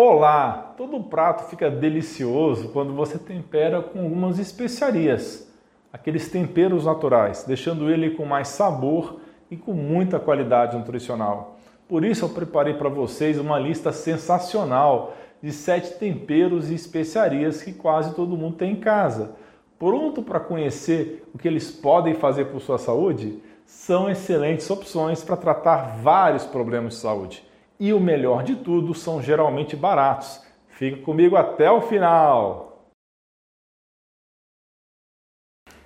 Olá! Todo prato fica delicioso quando você tempera com algumas especiarias, aqueles temperos naturais, deixando ele com mais sabor e com muita qualidade nutricional. Por isso eu preparei para vocês uma lista sensacional de sete temperos e especiarias que quase todo mundo tem em casa. Pronto para conhecer o que eles podem fazer por sua saúde? São excelentes opções para tratar vários problemas de saúde. E o melhor de tudo, são geralmente baratos. Fique comigo até o final.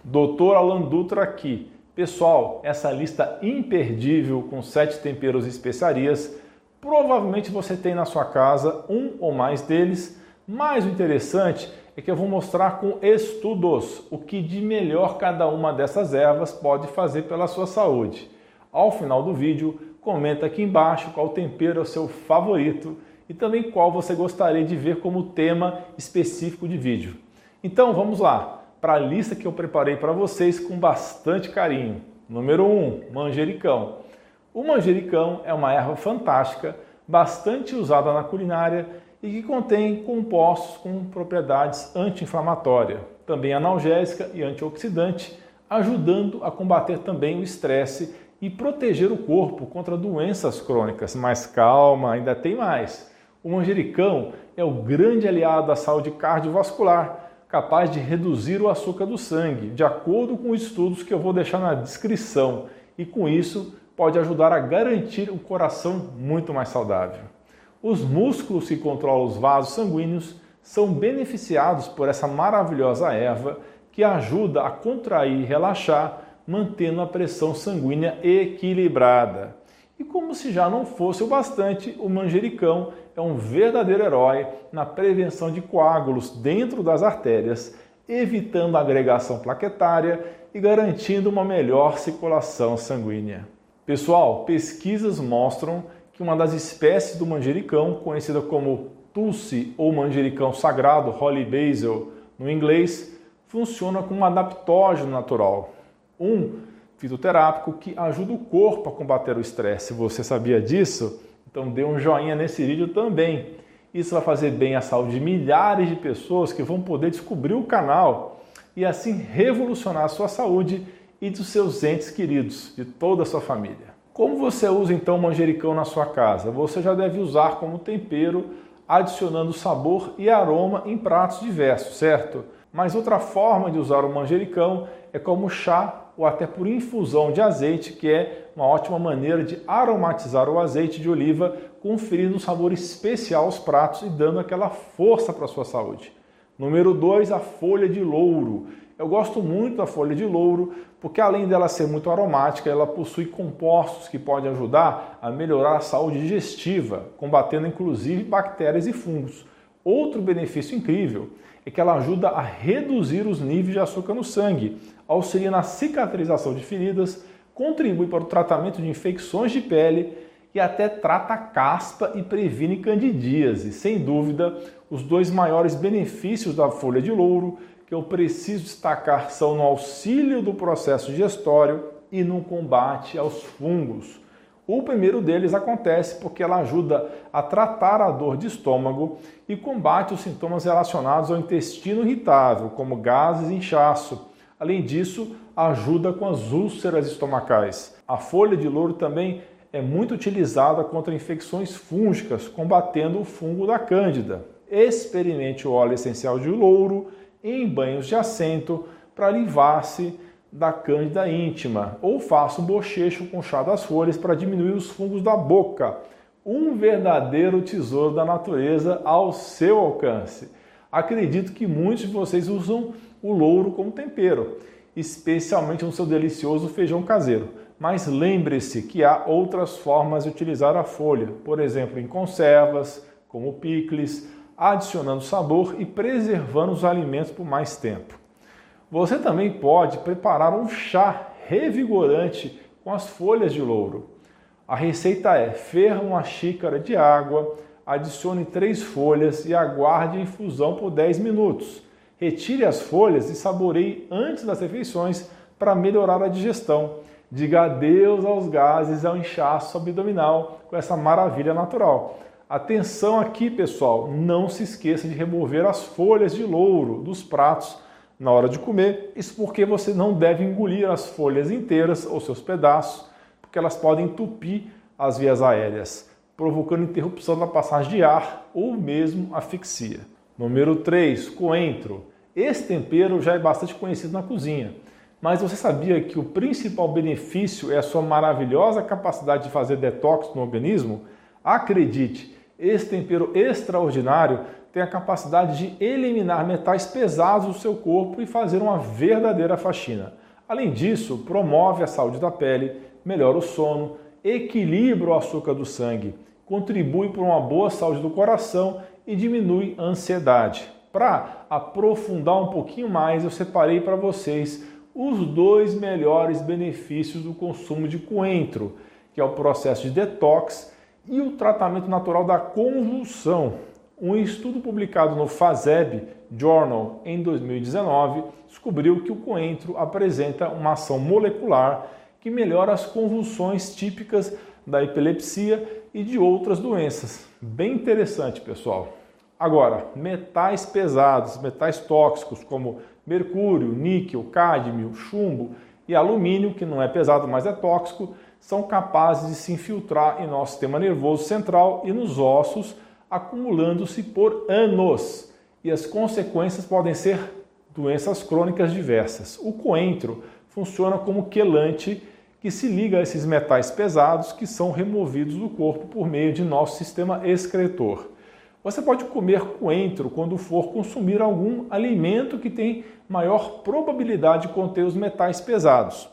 Doutor Alan Dutra aqui. Pessoal, essa lista imperdível com sete temperos e especiarias, provavelmente você tem na sua casa um ou mais deles. Mas o interessante é que eu vou mostrar com estudos o que de melhor cada uma dessas ervas pode fazer pela sua saúde. Ao final do vídeo, comenta aqui embaixo qual tempero é o seu favorito e também qual você gostaria de ver como tema específico de vídeo. Então vamos lá para a lista que eu preparei para vocês com bastante carinho. Número 1, um, manjericão. O manjericão é uma erva fantástica, bastante usada na culinária e que contém compostos com propriedades anti-inflamatória, também analgésica e antioxidante, ajudando a combater também o estresse e proteger o corpo contra doenças crônicas. Mas calma, ainda tem mais. O manjericão é o grande aliado da saúde cardiovascular, capaz de reduzir o açúcar do sangue, de acordo com estudos que eu vou deixar na descrição, e com isso pode ajudar a garantir um coração muito mais saudável. Os músculos que controlam os vasos sanguíneos são beneficiados por essa maravilhosa erva que ajuda a contrair e relaxar mantendo a pressão sanguínea equilibrada. E como se já não fosse o bastante, o manjericão é um verdadeiro herói na prevenção de coágulos dentro das artérias, evitando a agregação plaquetária e garantindo uma melhor circulação sanguínea. Pessoal, pesquisas mostram que uma das espécies do manjericão, conhecida como Tulsi ou manjericão sagrado, Holy Basil no inglês, funciona como um adaptógeno natural, um fitoterápico que ajuda o corpo a combater o estresse. Se você sabia disso, então dê um joinha nesse vídeo também. Isso vai fazer bem à saúde de milhares de pessoas que vão poder descobrir o canal e assim revolucionar a sua saúde e dos seus entes queridos, de toda a sua família. Como você usa então o manjericão na sua casa? Você já deve usar como tempero, adicionando sabor e aroma em pratos diversos, certo? Mas outra forma de usar o manjericão é como chá ou até por infusão de azeite, que é uma ótima maneira de aromatizar o azeite de oliva, conferindo um sabor especial aos pratos e dando aquela força para a sua saúde. Número 2, a folha de louro. Eu gosto muito da folha de louro porque além dela ser muito aromática, ela possui compostos que podem ajudar a melhorar a saúde digestiva, combatendo inclusive bactérias e fungos. Outro benefício incrível é que ela ajuda a reduzir os níveis de açúcar no sangue, auxilia na cicatrização de feridas, contribui para o tratamento de infecções de pele e até trata caspa e previne candidíase. Sem dúvida, os dois maiores benefícios da folha de louro que eu preciso destacar são no auxílio do processo digestório e no combate aos fungos. O primeiro deles acontece porque ela ajuda a tratar a dor de estômago e combate os sintomas relacionados ao intestino irritável, como gases e inchaço. Além disso, ajuda com as úlceras estomacais. A folha de louro também é muito utilizada contra infecções fúngicas, combatendo o fungo da cândida. Experimente o óleo essencial de louro em banhos de assento para livrar-se da cândida íntima, ou faça um bochecho com chá das folhas para diminuir os fungos da boca. Um verdadeiro tesouro da natureza ao seu alcance. Acredito que muitos de vocês usam o louro como tempero, especialmente no seu delicioso feijão caseiro. Mas lembre-se que há outras formas de utilizar a folha, por exemplo, em conservas, como picles, adicionando sabor e preservando os alimentos por mais tempo. Você também pode preparar um chá revigorante com as folhas de louro. A receita é: ferra uma xícara de água, adicione três folhas e aguarde a infusão por 10 minutos. Retire as folhas e saboreie antes das refeições para melhorar a digestão. Diga adeus aos gases e ao inchaço abdominal com essa maravilha natural. Atenção aqui, pessoal, não se esqueça de remover as folhas de louro dos pratos na hora de comer. Isso porque você não deve engolir as folhas inteiras ou seus pedaços, porque elas podem entupir as vias aéreas, provocando interrupção da passagem de ar ou mesmo asfixia. Número 3, coentro. Esse tempero já é bastante conhecido na cozinha, mas você sabia que o principal benefício é a sua maravilhosa capacidade de fazer detox no organismo? Acredite, esse tempero extraordinário tem a capacidade de eliminar metais pesados do seu corpo e fazer uma verdadeira faxina. Além disso, promove a saúde da pele, melhora o sono, equilibra o açúcar do sangue, contribui para uma boa saúde do coração e diminui a ansiedade. Para aprofundar um pouquinho mais, eu separei para vocês os dois melhores benefícios do consumo de coentro, que é o processo de detox e o tratamento natural da convulsão. Um estudo publicado no FASEB Journal em 2019 descobriu que o coentro apresenta uma ação molecular que melhora as convulsões típicas da epilepsia e de outras doenças. Bem interessante, pessoal. Agora, metais pesados, metais tóxicos como mercúrio, níquel, cádmio, chumbo e alumínio, que não é pesado, mas é tóxico, são capazes de se infiltrar em nosso sistema nervoso central e nos ossos, acumulando-se por anos. E as consequências podem ser doenças crônicas diversas. O coentro funciona como quelante que se liga a esses metais pesados que são removidos do corpo por meio de nosso sistema excretor. Você pode comer coentro quando for consumir algum alimento que tem maior probabilidade de conter os metais pesados,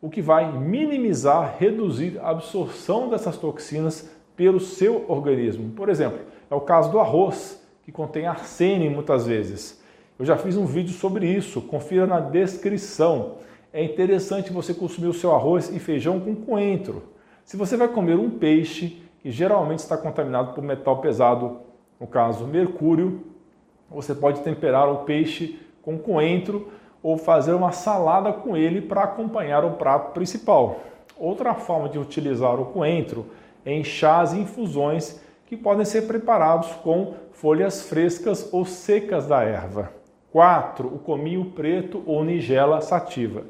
o que vai minimizar, reduzir a absorção dessas toxinas pelo seu organismo. Por exemplo, é o caso do arroz, que contém arsênio muitas vezes. Eu já fiz um vídeo sobre isso, confira na descrição. É interessante você consumir o seu arroz e feijão com coentro. Se você vai comer um peixe que geralmente está contaminado por metal pesado no caso mercúrio, você pode temperar o peixe com coentro ou fazer uma salada com ele para acompanhar o prato principal. Outra forma de utilizar o coentro é em chás e infusões que podem ser preparados com folhas frescas ou secas da erva. 4. O cominho preto ou nigela sativa.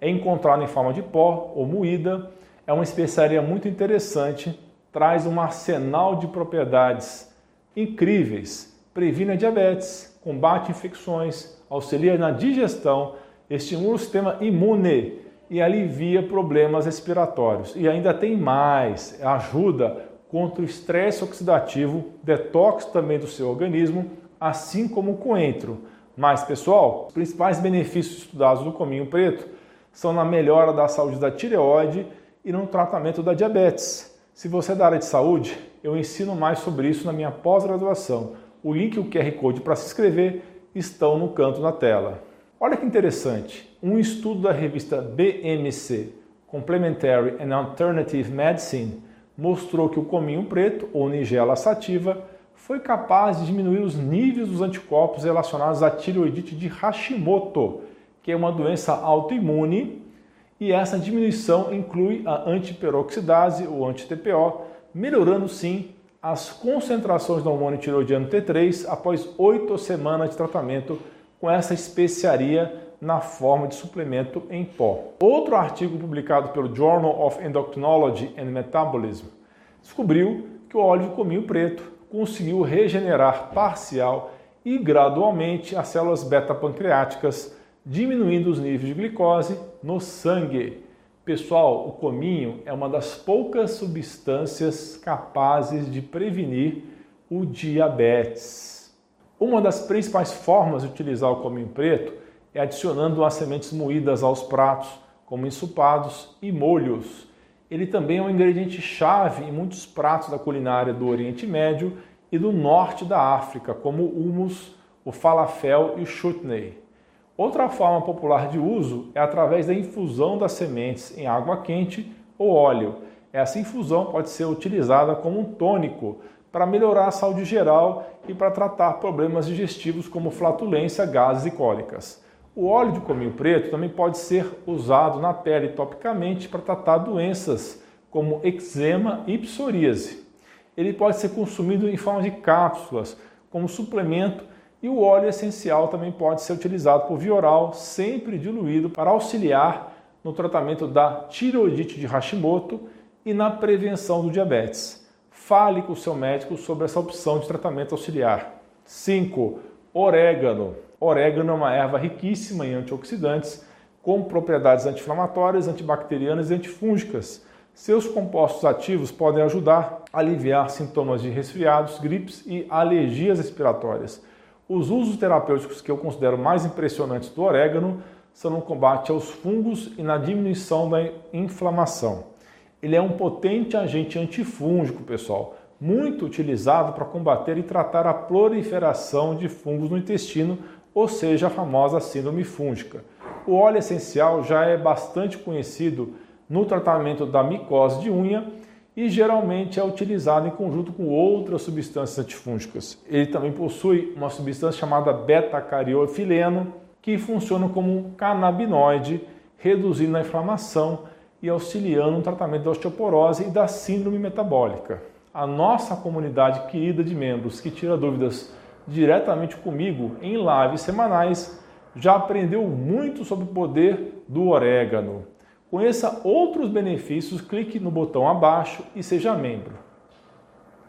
É encontrado em forma de pó ou moída. É uma especiaria muito interessante, traz um arsenal de propriedades incríveis. Previne a diabetes, combate infecções, auxilia na digestão, estimula o sistema imune e alivia problemas respiratórios. E ainda tem mais, ajuda contra o estresse oxidativo, detox também do seu organismo, assim como o coentro. Mas, pessoal, os principais benefícios estudados do cominho preto são na melhora da saúde da tireoide e no tratamento da diabetes. Se você é da área de saúde, eu ensino mais sobre isso na minha pós-graduação. O link e o QR Code para se inscrever estão no canto da tela. Olha que interessante, um estudo da revista BMC, Complementary and Alternative Medicine, mostrou que o cominho preto, ou nigela sativa, foi capaz de diminuir os níveis dos anticorpos relacionados à tireoidite de Hashimoto, que é uma doença autoimune e essa diminuição inclui a antiperoxidase, ou anti-TPO, melhorando sim as concentrações do hormônio tiroidiano T3 após oito semanas de tratamento com essa especiaria na forma de suplemento em pó. Outro artigo publicado pelo Journal of Endocrinology and Metabolism descobriu que o óleo de cominho preto conseguiu regenerar parcial e gradualmente as células beta-pancreáticas diminuindo os níveis de glicose no sangue. Pessoal, o cominho é uma das poucas substâncias capazes de prevenir o diabetes. Uma das principais formas de utilizar o cominho preto é adicionando as sementes moídas aos pratos, como ensopados e molhos. Ele também é um ingrediente chave em muitos pratos da culinária do Oriente Médio e do norte da África, como o hummus, o falafel e o chutney. Outra forma popular de uso é através da infusão das sementes em água quente ou óleo. Essa infusão pode ser utilizada como um tônico para melhorar a saúde geral e para tratar problemas digestivos como flatulência, gases e cólicas. O óleo de cominho preto também pode ser usado na pele topicamente para tratar doenças como eczema e psoríase. Ele pode ser consumido em forma de cápsulas, como suplemento, e o óleo essencial também pode ser utilizado por via oral, sempre diluído, para auxiliar no tratamento da tireoidite de Hashimoto e na prevenção do diabetes. Fale com o seu médico sobre essa opção de tratamento auxiliar. 5. Orégano. Orégano é uma erva riquíssima em antioxidantes, com propriedades anti-inflamatórias, antibacterianas e antifúngicas. Seus compostos ativos podem ajudar a aliviar sintomas de resfriados, gripes e alergias respiratórias. Os usos terapêuticos que eu considero mais impressionantes do orégano são no combate aos fungos e na diminuição da inflamação. Ele é um potente agente antifúngico, pessoal, muito utilizado para combater e tratar a proliferação de fungos no intestino, ou seja, a famosa síndrome fúngica. O óleo essencial já é bastante conhecido no tratamento da micose de unha e geralmente é utilizado em conjunto com outras substâncias antifúngicas. Ele também possui uma substância chamada beta-cariofileno, que funciona como um canabinoide, reduzindo a inflamação e auxiliando no tratamento da osteoporose e da síndrome metabólica. A nossa comunidade querida de membros que tira dúvidas diretamente comigo em lives semanais já aprendeu muito sobre o poder do orégano. Conheça outros benefícios, clique no botão abaixo e seja membro.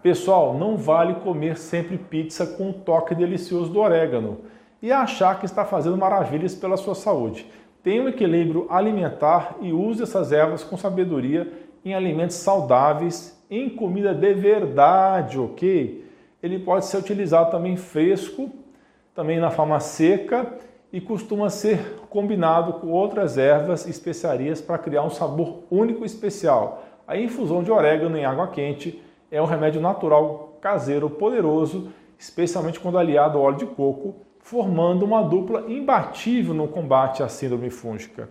Pessoal, não vale comer sempre pizza com um toque delicioso do orégano e achar que está fazendo maravilhas pela sua saúde. Tenha um equilíbrio alimentar e use essas ervas com sabedoria em alimentos saudáveis, em comida de verdade, ok? Ele pode ser utilizado também fresco, também na forma seca e costuma ser combinado com outras ervas e especiarias para criar um sabor único e especial. A infusão de orégano em água quente é um remédio natural caseiro poderoso, especialmente quando aliado ao óleo de coco, formando uma dupla imbatível no combate à síndrome fúngica.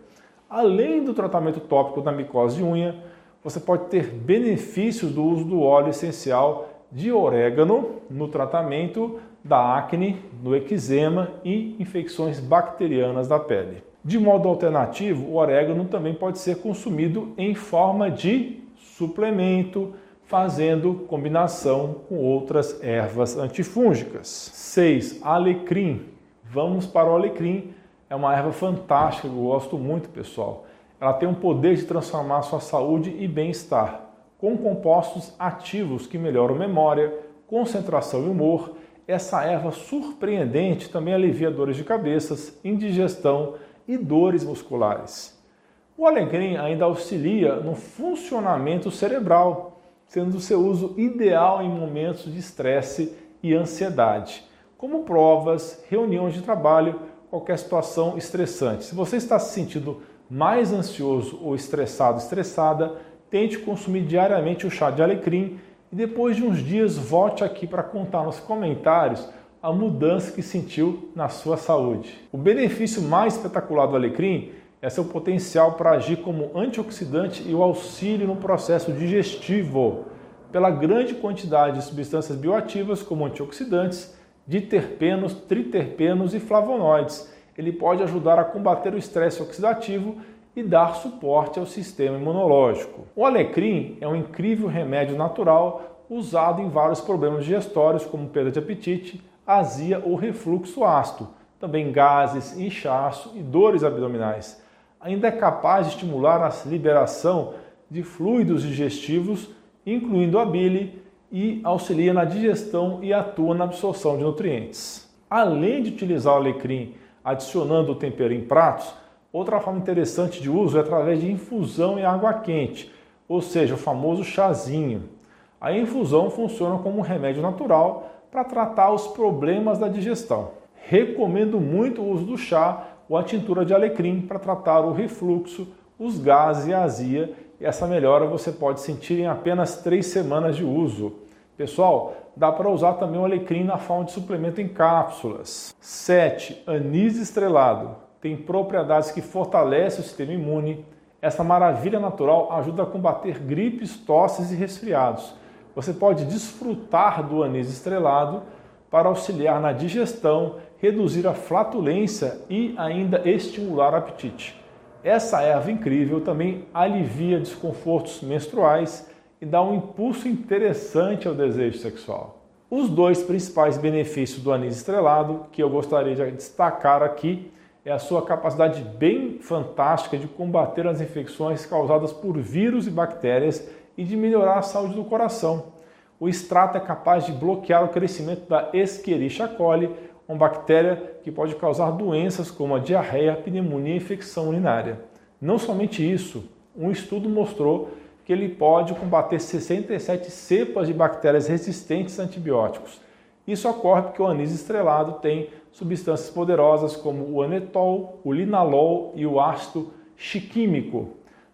Além do tratamento tópico da micose de unha, você pode ter benefícios do uso do óleo essencial de orégano no tratamento da acne, do eczema e infecções bacterianas da pele. De modo alternativo, o orégano também pode ser consumido em forma de suplemento, fazendo combinação com outras ervas antifúngicas. 6. Alecrim. Vamos para o alecrim. É uma erva fantástica, eu gosto muito, pessoal. Ela tem o poder de transformar sua saúde e bem-estar, com compostos ativos que melhoram memória, concentração e humor. Essa erva surpreendente também alivia dores de cabeças, indigestão e dores musculares. O alecrim ainda auxilia no funcionamento cerebral, sendo seu uso ideal em momentos de estresse e ansiedade, como provas, reuniões de trabalho, qualquer situação estressante. Se você está se sentindo mais ansioso ou estressado, estressada, tente consumir diariamente o chá de alecrim e depois de uns dias volte aqui para contar nos comentários a mudança que sentiu na sua saúde. O benefício mais espetacular do alecrim é seu potencial para agir como antioxidante e o auxílio no processo digestivo, pela grande quantidade de substâncias bioativas como antioxidantes, diterpenos, triterpenos e flavonoides. Ele pode ajudar a combater o estresse oxidativo e dar suporte ao sistema imunológico. O alecrim é um incrível remédio natural usado em vários problemas digestórios, como perda de apetite, azia ou refluxo ácido, também gases, inchaço e dores abdominais ainda é capaz de estimular a liberação de fluidos digestivos, incluindo a bile, e auxilia na digestão e atua na absorção de nutrientes. Além de utilizar o alecrim adicionando o tempero em pratos, outra forma interessante de uso é através de infusão em água quente, ou seja, o famoso chazinho. A infusão funciona como um remédio natural para tratar os problemas da digestão. Recomendo muito o uso do chá ou a tintura de alecrim para tratar o refluxo, os gases e a azia. E essa melhora você pode sentir em apenas três semanas de uso. Pessoal, dá para usar também o alecrim na forma de suplemento em cápsulas. 7. Anis estrelado. Tem propriedades que fortalecem o sistema imune. Essa maravilha natural ajuda a combater gripes, tosses e resfriados. Você pode desfrutar do anis estrelado para auxiliar na digestão reduzir a flatulência e ainda estimular o apetite. Essa erva incrível também alivia desconfortos menstruais e dá um impulso interessante ao desejo sexual. Os dois principais benefícios do anis estrelado que eu gostaria de destacar aqui é a sua capacidade bem fantástica de combater as infecções causadas por vírus e bactérias e de melhorar a saúde do coração. O extrato é capaz de bloquear o crescimento da Escherichia coli, uma bactéria que pode causar doenças como a diarreia, pneumonia e infecção urinária. Não somente isso, um estudo mostrou que ele pode combater 67 cepas de bactérias resistentes a antibióticos. Isso ocorre porque o anis estrelado tem substâncias poderosas como o anetol, o linalol e o ácido chiquímico,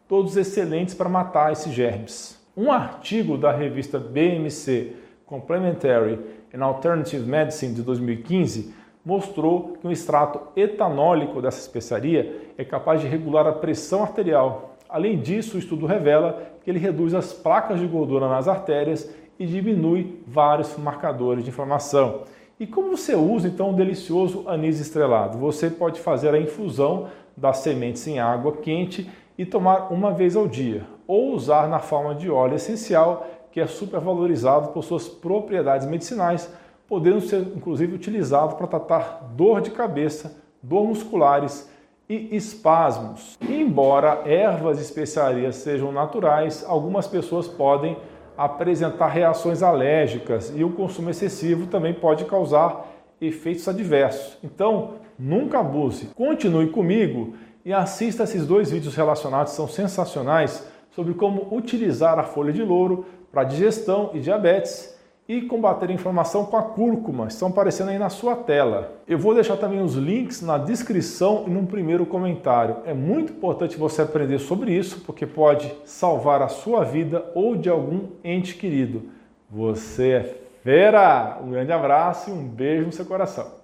todos excelentes para matar esses germes. Um artigo da revista BMC Complementary and Alternative Medicine de 2015 mostrou que um extrato etanólico dessa especiaria é capaz de regular a pressão arterial. Além disso, o estudo revela que ele reduz as placas de gordura nas artérias e diminui vários marcadores de inflamação. E como você usa então o delicioso anis estrelado? Você pode fazer a infusão das sementes em água quente e tomar uma vez ao dia, ou usar na forma de óleo essencial, que é supervalorizado por suas propriedades medicinais, podendo ser inclusive utilizado para tratar dor de cabeça, dor musculares e espasmos. Embora ervas e especiarias sejam naturais, algumas pessoas podem apresentar reações alérgicas e o consumo excessivo também pode causar efeitos adversos. Então, nunca abuse. Continue comigo e assista esses dois vídeos relacionados, são sensacionais, sobre como utilizar a folha de louro para digestão e diabetes e combater a inflamação com a cúrcuma. Estão aparecendo aí na sua tela. Eu vou deixar também os links na descrição e no primeiro comentário. É muito importante você aprender sobre isso, porque pode salvar a sua vida ou de algum ente querido. Você é fera! Um grande abraço e um beijo no seu coração.